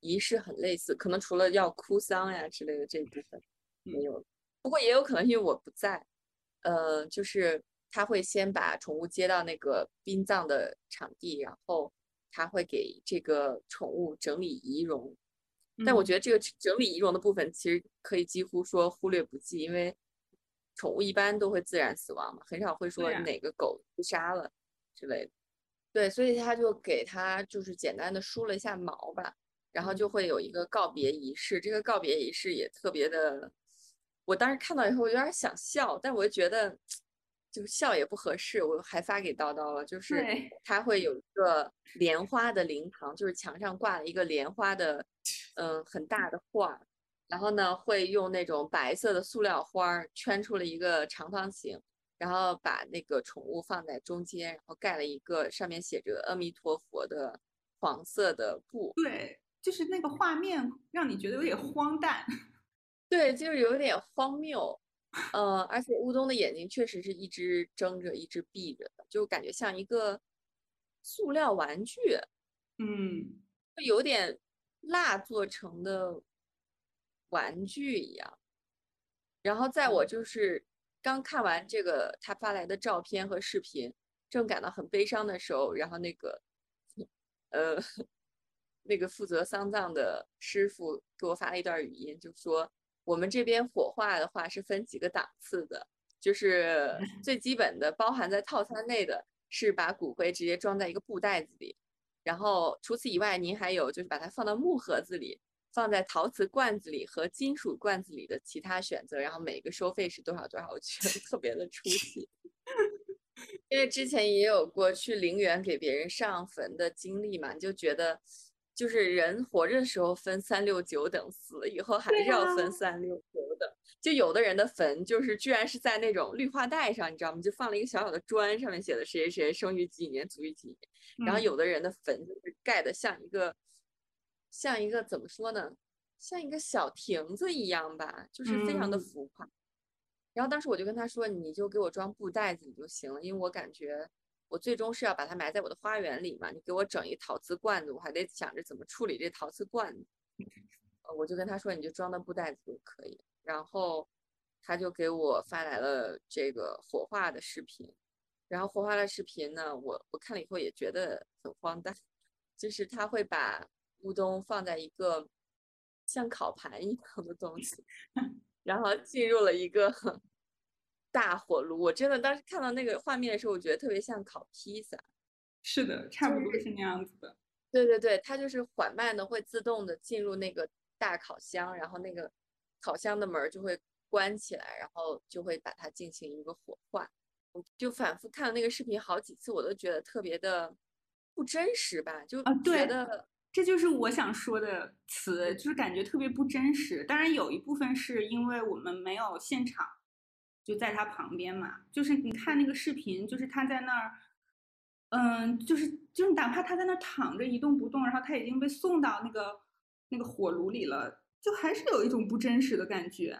仪式很类似，可能除了要哭丧呀之类的这一部分没有，不过也有可能因为我不在，呃，就是他会先把宠物接到那个殡葬的场地，然后他会给这个宠物整理仪容，但我觉得这个整理仪容的部分其实可以几乎说忽略不计，因为宠物一般都会自然死亡嘛，很少会说哪个狗自杀了。之类的，对，所以他就给他就是简单的梳了一下毛吧，然后就会有一个告别仪式。这个告别仪式也特别的，我当时看到以后有点想笑，但我又觉得就笑也不合适，我还发给叨叨了，就是他会有一个莲花的灵堂，就是墙上挂了一个莲花的，嗯，很大的画，然后呢会用那种白色的塑料花圈出了一个长方形。然后把那个宠物放在中间，然后盖了一个上面写着“阿弥陀佛”的黄色的布。
对，就是那个画面让你觉得有点荒诞。
对，就是有点荒谬。呃，而且乌冬的眼睛确实是一只睁着，一只闭着的，就感觉像一个塑料玩具。
嗯，
就有点蜡做成的玩具一样。然后在我就是。刚看完这个他发来的照片和视频，正感到很悲伤的时候，然后那个，呃，那个负责丧葬的师傅给我发了一段语音，就说我们这边火化的话是分几个档次的，就是 最基本的包含在套餐内的是把骨灰直接装在一个布袋子里，然后除此以外，您还有就是把它放到木盒子里。放在陶瓷罐子里和金属罐子里的其他选择，然后每个收费是多少多少，我觉得特别的出戏。因为之前也有过去陵园给别人上坟的经历嘛，你就觉得就是人活着的时候分三六九等，死了以后还是要分三六九等。就有的人的坟就是居然是在那种绿化带上，你知道吗？就放了一个小小的砖，上面写的谁谁谁生于几年，卒于几年。然后有的人的坟就是盖的像一个。像一个怎么说呢？像一个小亭子一样吧，就是非常的浮夸。然后当时我就跟他说：“你就给我装布袋子里就行了，因为我感觉我最终是要把它埋在我的花园里嘛。你给我整一陶瓷罐子，我还得想着怎么处理这陶瓷罐子。”我就跟他说：“你就装到布袋子就可以。”然后他就给我发来了这个火化的视频。然后火化的视频呢，我我看了以后也觉得很荒诞，就是他会把。乌冬放在一个像烤盘一样的东西 然后进入了一个 大火炉。我真的当时看到那个画面的时候，我觉得特别像烤披萨。
是的，差不多是那样子的。
对对对，它就是缓慢的会自动的进入那个大烤箱，然后那个烤箱的门就会关起来，然后就会把它进行一个火化。我就反复看了那个视频好几次，我都觉得特别的不真实吧，就觉得。
这就是我想说的词，就是感觉特别不真实。当然有一部分是因为我们没有现场就在他旁边嘛。就是你看那个视频，就是他在那儿，嗯，就是就是哪怕他在那儿躺着一动不动，然后他已经被送到那个那个火炉里了，就还是有一种不真实的感觉。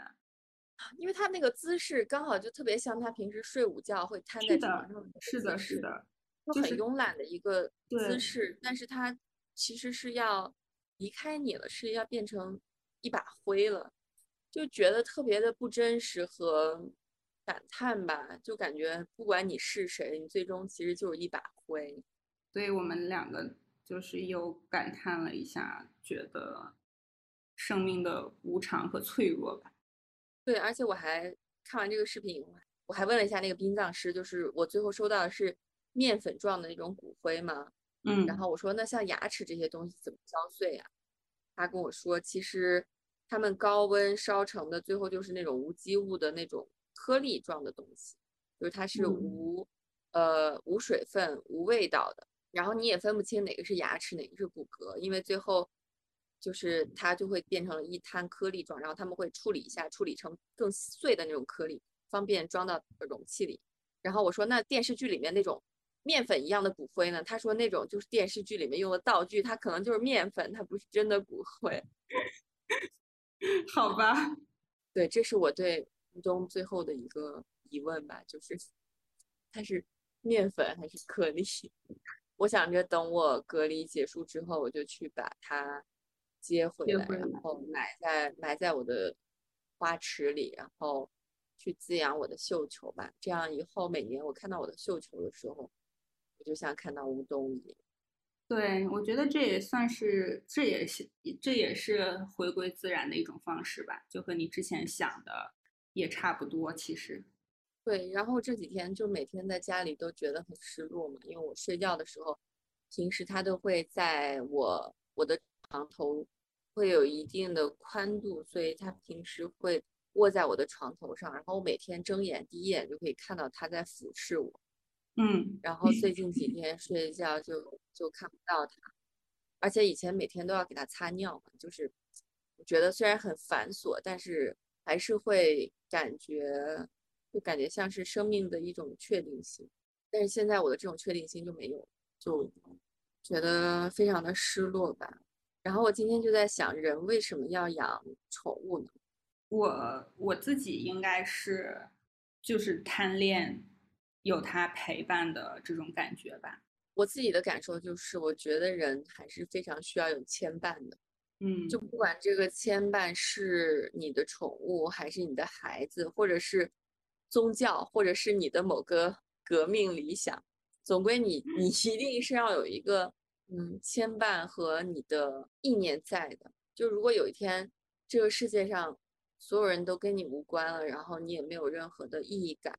因为他那个姿势刚好就特别像他平时睡午觉会瘫在床上
是的，是的，
就很慵懒的一个姿势。但是他其实是要离开你了，是要变成一把灰了，就觉得特别的不真实和感叹吧。就感觉不管你是谁，你最终其实就是一把灰。
所以我们两个就是又感叹了一下，觉得生命的无常和脆弱吧。
对，而且我还看完这个视频，我还问了一下那个殡葬师，就是我最后收到的是面粉状的那种骨灰嘛，
嗯，
然后我说那像牙齿这些东西怎么敲碎呀？他跟我说，其实他们高温烧成的，最后就是那种无机物的那种颗粒状的东西，就是它是无呃无水分、无味道的，然后你也分不清哪个是牙齿，哪个是骨骼，因为最后。就是它就会变成了一滩颗粒状，然后他们会处理一下，处理成更碎的那种颗粒，方便装到容器里。然后我说，那电视剧里面那种面粉一样的骨灰呢？他说那种就是电视剧里面用的道具，它可能就是面粉，它不是真的骨灰。
好吧，
对，这是我对吴东最后的一个疑问吧，就是它是面粉还是颗粒？我想着等我隔离结束之后，我就去把它。接回来，然后埋在埋在我的花池里，然后去滋养我的绣球吧。这样以后每年我看到我的绣球的时候，我就像看到乌冬一样。
对，我觉得这也算是，这也是这也是回归自然的一种方式吧，就和你之前想的也差不多。其实，
对。然后这几天就每天在家里都觉得很失落嘛，因为我睡觉的时候，平时它都会在我我的。床头会有一定的宽度，所以它平时会卧在我的床头上，然后我每天睁眼第一眼就可以看到它在俯视我。
嗯，
然后最近几天睡觉就就看不到它，而且以前每天都要给它擦尿嘛，就是我觉得虽然很繁琐，但是还是会感觉就感觉像是生命的一种确定性。但是现在我的这种确定性就没有，就觉得非常的失落吧。然后我今天就在想，人为什么要养宠物呢？
我我自己应该是就是贪恋有他陪伴的这种感觉吧。
我自己的感受就是，我觉得人还是非常需要有牵绊的。
嗯，
就不管这个牵绊是你的宠物，还是你的孩子，或者是宗教，或者是你的某个革命理想，总归你你一定是要有一个。嗯，牵绊和你的意念在的，就如果有一天这个世界上所有人都跟你无关了，然后你也没有任何的意义感，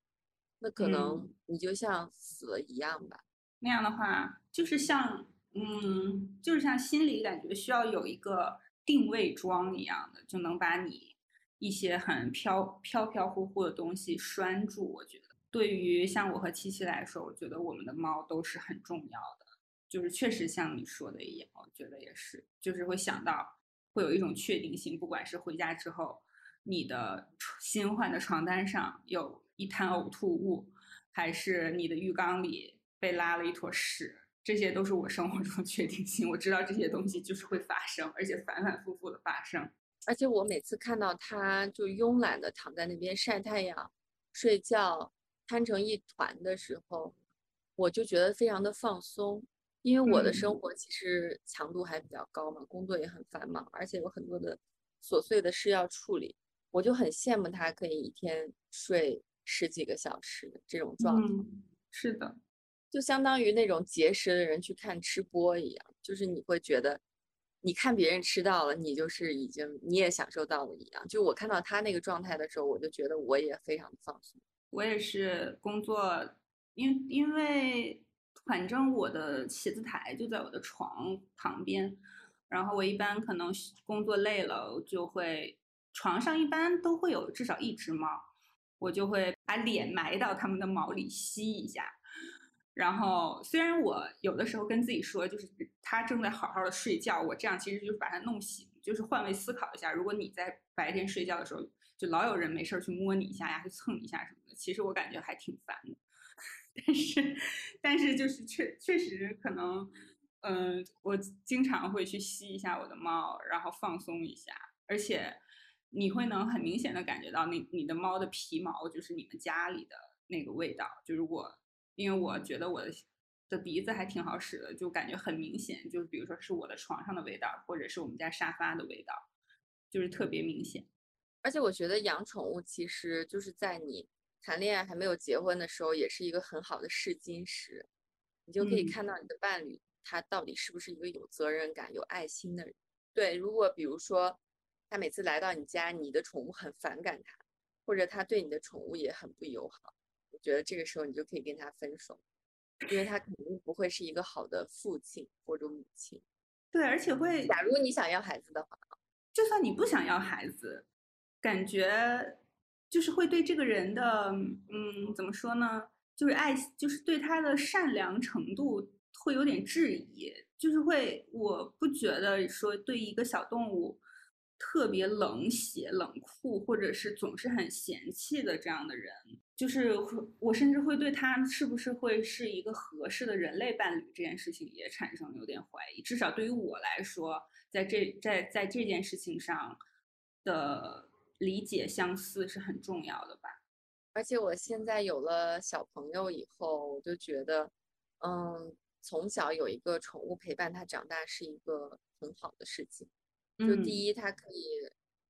那可能你就像死了一样吧。
那样的话，就是像，嗯，就是像心里感觉需要有一个定位桩一样的，就能把你一些很飘飘飘忽忽的东西拴住。我觉得，对于像我和七七来说，我觉得我们的猫都是很重要的。就是确实像你说的一样，我觉得也是，就是会想到会有一种确定性，不管是回家之后你的新换的床单上有一滩呕吐物，还是你的浴缸里被拉了一坨屎，这些都是我生活中的 确定性。我知道这些东西就是会发生，而且反反复复的发生。
而且我每次看到他就慵懒的躺在那边晒太阳、睡觉，瘫成一团的时候，我就觉得非常的放松。因为我的生活其实强度还比较高嘛，工作也很繁忙，而且有很多的琐碎的事要处理，我就很羡慕他可以一天睡十几个小时这种状态。
是的，
就相当于那种节食的人去看吃播一样，就是你会觉得，你看别人吃到了，你就是已经你也享受到了一样。就我看到他那个状态的时候，我就觉得我也非常的放松。
我也是工作，因因为。反正我的写字台就在我的床旁边，然后我一般可能工作累了，就会床上一般都会有至少一只猫，我就会把脸埋到它们的毛里吸一下。然后虽然我有的时候跟自己说，就是它正在好好的睡觉，我这样其实就是把它弄醒，就是换位思考一下，如果你在白天睡觉的时候，就老有人没事去摸你一下呀，去蹭一下什么的，其实我感觉还挺烦的。但是，但是就是确确实可能，嗯，我经常会去吸一下我的猫，然后放松一下。而且你会能很明显的感觉到那你的猫的皮毛就是你们家里的那个味道。就如果因为我觉得我的的鼻子还挺好使的，就感觉很明显，就是比如说是我的床上的味道，或者是我们家沙发的味道，就是特别明显。
而且我觉得养宠物其实就是在你谈恋爱还没有结婚的时候，也是一个很好的试金石，你就可以看到你的伴侣他到底是不是一个有责任感、有爱心的人。对，如果比如说他每次来到你家，你的宠物很反感他，或者他对你的宠物也很不友好，我觉得这个时候你就可以跟他分手。因为他肯定不会是一个好的父亲或者母亲，
对，而且会。
假如你想要孩子的话，
就算你不想要孩子，感觉就是会对这个人的，嗯，怎么说呢？就是爱，就是对他的善良程度会有点质疑，就是会，我不觉得说对一个小动物特别冷血、冷酷，或者是总是很嫌弃的这样的人。就是我甚至会对他是不是会是一个合适的人类伴侣这件事情也产生有点怀疑。至少对于我来说，在这在在这件事情上的理解相似是很重要的吧。
而且我现在有了小朋友以后，我就觉得，嗯，从小有一个宠物陪伴他长大是一个很好的事情。就第一，它可以，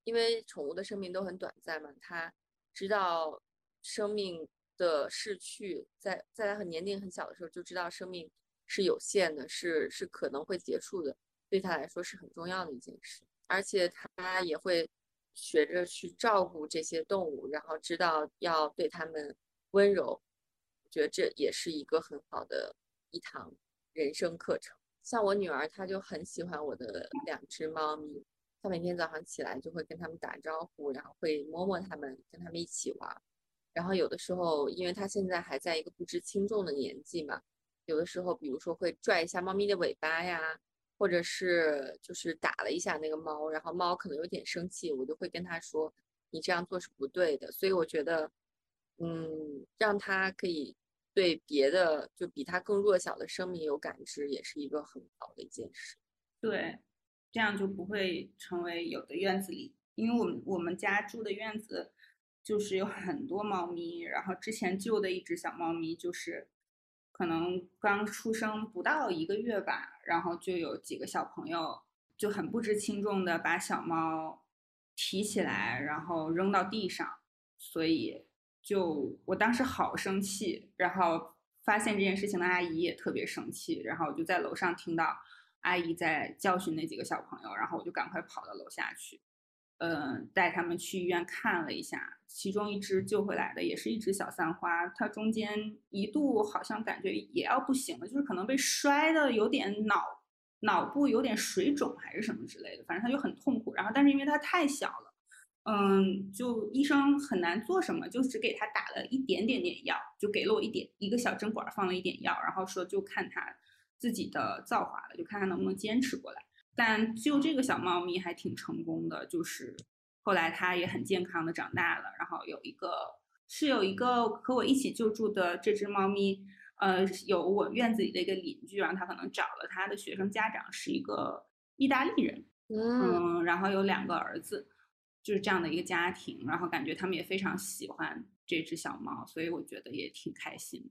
因为宠物的生命都很短暂嘛，它知道。生命的逝去，在在它很年龄很小的时候就知道生命是有限的，是是可能会结束的，对它来说是很重要的一件事。而且它也会学着去照顾这些动物，然后知道要对它们温柔。我觉得这也是一个很好的一堂人生课程。像我女儿，她就很喜欢我的两只猫咪，她每天早上起来就会跟他们打招呼，然后会摸摸它们，跟他们一起玩。然后有的时候，因为它现在还在一个不知轻重的年纪嘛，有的时候，比如说会拽一下猫咪的尾巴呀，或者是就是打了一下那个猫，然后猫可能有点生气，我就会跟她说，你这样做是不对的。所以我觉得，嗯，让它可以对别的就比它更弱小的生命有感知，也是一个很好的一件事。
对，这样就不会成为有的院子里，因为我们我们家住的院子。就是有很多猫咪，然后之前救的一只小猫咪，就是可能刚出生不到一个月吧，然后就有几个小朋友就很不知轻重的把小猫提起来，然后扔到地上，所以就我当时好生气，然后发现这件事情的阿姨也特别生气，然后我就在楼上听到阿姨在教训那几个小朋友，然后我就赶快跑到楼下去。嗯，带他们去医院看了一下，其中一只救回来的也是一只小三花，它中间一度好像感觉也要不行了，就是可能被摔的有点脑脑部有点水肿还是什么之类的，反正它就很痛苦。然后，但是因为它太小了，嗯，就医生很难做什么，就只给他打了一点点点药，就给了我一点一个小针管放了一点药，然后说就看他自己的造化了，就看它能不能坚持过来。但就这个小猫咪还挺成功的，就是后来它也很健康的长大了。然后有一个是有一个和我一起救助的这只猫咪，呃，有我院子里的一个邻居，然后他可能找了他的学生家长，是一个意大利人，嗯，然后有两个儿子，就是这样的一个家庭。然后感觉他们也非常喜欢这只小猫，所以我觉得也挺开心。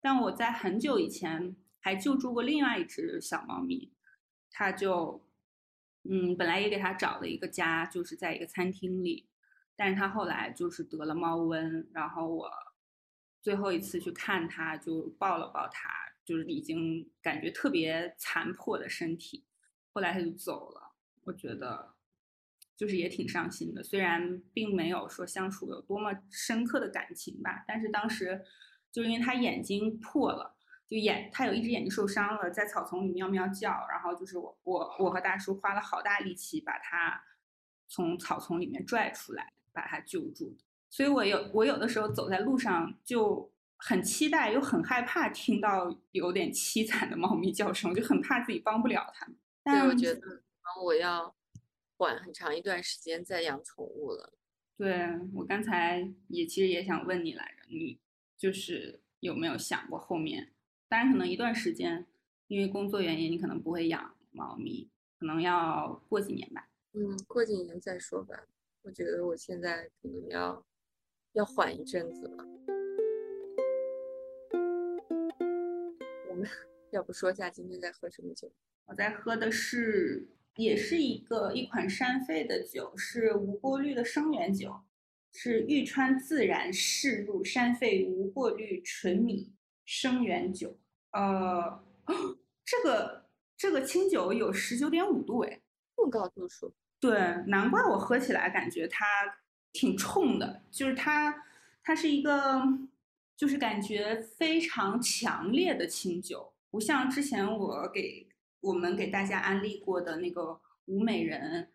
但我在很久以前还救助过另外一只小猫咪。它就，嗯，本来也给它找了一个家，就是在一个餐厅里，但是他后来就是得了猫瘟，然后我最后一次去看它，就抱了抱它，就是已经感觉特别残破的身体，后来它就走了，我觉得就是也挺伤心的，虽然并没有说相处有多么深刻的感情吧，但是当时就是因为他眼睛破了。就眼，他有一只眼睛受伤了，在草丛里喵喵叫，然后就是我我我和大叔花了好大力气把他从草丛里面拽出来，把他救助所以我有我有的时候走在路上就很期待又很害怕听到有点凄惨的猫咪叫声，我就很怕自己帮不了它们。
对，我觉得我要管很长一段时间在养宠物了。
对我刚才也其实也想问你来着，你就是有没有想过后面？当然，可能一段时间，因为工作原因，你可能不会养猫咪，可能要过几年吧。
嗯，过几年再说吧。我觉得我现在可能要要缓一阵子了。我们 要不说一下今天在喝什么酒？
我在喝的是，也是一个一款山肺的酒，是无过滤的生源酒，是玉川自然试入山肺无过滤纯米生源酒。呃，这个这个清酒有十九点五度，哎，
这么高度数。
对，难怪我喝起来感觉它挺冲的，就是它它是一个，就是感觉非常强烈的清酒，不像之前我给我们给大家安利过的那个吴美人，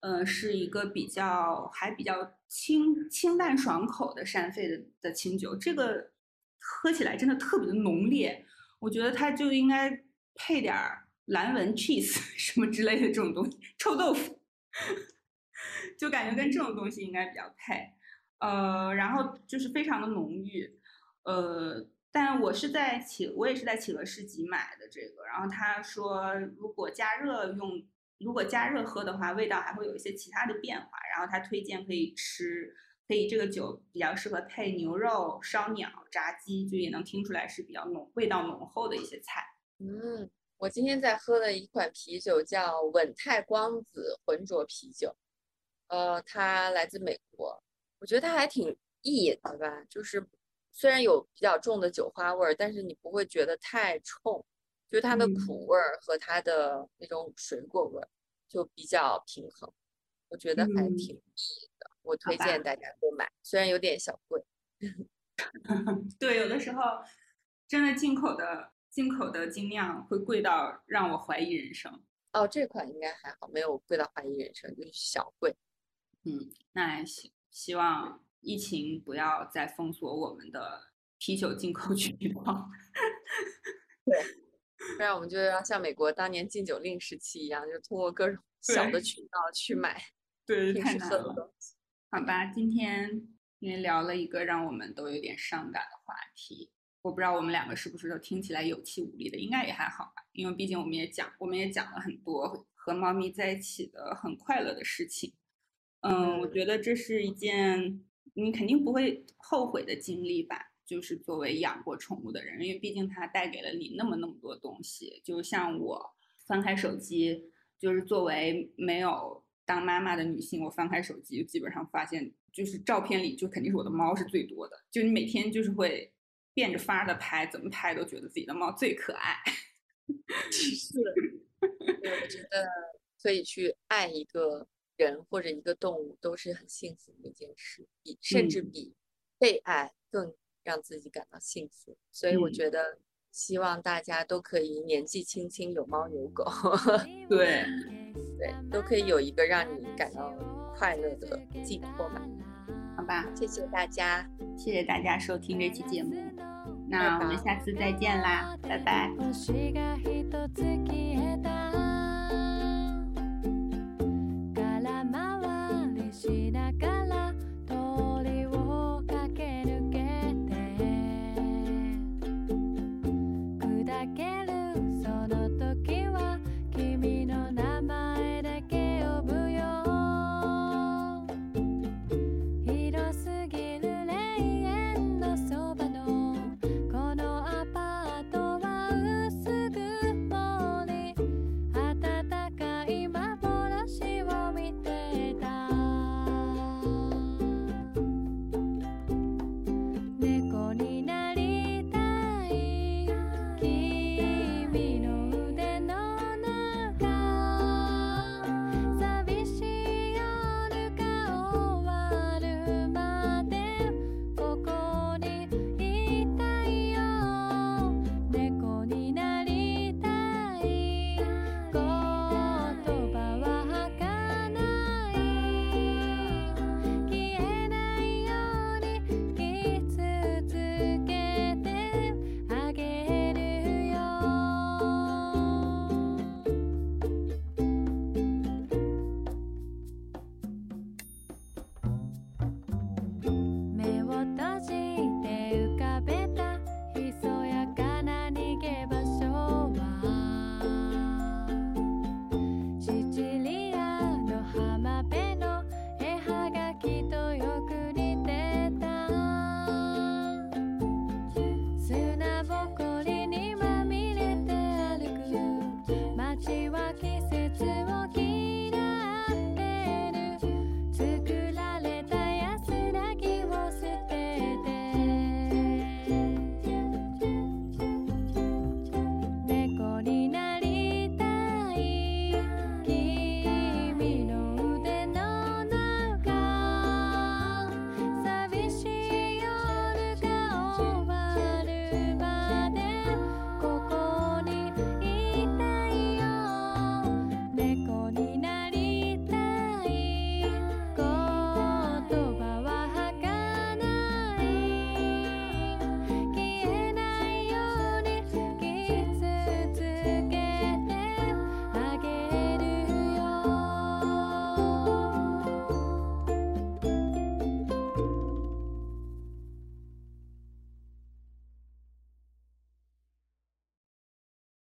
呃，是一个比较还比较清清淡爽口的山肺的的清酒，这个喝起来真的特别的浓烈，我觉得它就应该配点儿蓝纹 cheese 什么之类的这种东西，臭豆腐。就感觉跟这种东西应该比较配，呃，然后就是非常的浓郁，呃，但我是在企，我也是在企鹅市集买的这个，然后他说如果加热用，如果加热喝的话，味道还会有一些其他的变化，然后他推荐可以吃，可以这个酒比较适合配牛肉、烧鸟、炸鸡，就也能听出来是比较浓、味道浓厚的一些菜，
嗯。我今天在喝的一款啤酒叫稳泰光子浑浊啤酒，呃，它来自美国，我觉得它还挺易饮的吧，就是虽然有比较重的酒花味儿，但是你不会觉得太冲，就是它的苦味儿和它的那种水果味儿就比较平衡，我觉得还挺易饮的，我推荐大家购买，虽然有点小贵。
对，有的时候真的进口的。进口的精酿会贵到让我怀疑人生
哦，这款应该还好，没有贵到怀疑人生，就是小贵。
嗯，那还行希望疫情不要再封锁我们的啤酒进口渠道。
对，不然我们就要像美国当年禁酒令时期一样，就通过各种小的渠道去买
对，太难了。好吧，今天因为聊了一个让我们都有点伤感的话题。我不知道我们两个是不是都听起来有气无力的，应该也还好吧，因为毕竟我们也讲，我们也讲了很多和猫咪在一起的很快乐的事情。嗯，我觉得这是一件你肯定不会后悔的经历吧，就是作为养过宠物的人，因为毕竟它带给了你那么那么多东西。就像我翻开手机，就是作为没有当妈妈的女性，我翻开手机，基本上发现就是照片里就肯定是我的猫是最多的，就你每天就是会。变着法儿的拍，怎么拍都觉得自己的猫最可爱。
是，我觉得可以去爱一个人或者一个动物，都是很幸福的一件事，比甚至比被爱更让自己感到幸福。所以我觉得，希望大家都可以年纪轻轻有猫有狗，
对，
对，都可以有一个让你感到快乐的寄托吧。
好吧，
谢谢大家，
谢谢大家收听这期节目，那我们下次再见啦，拜拜。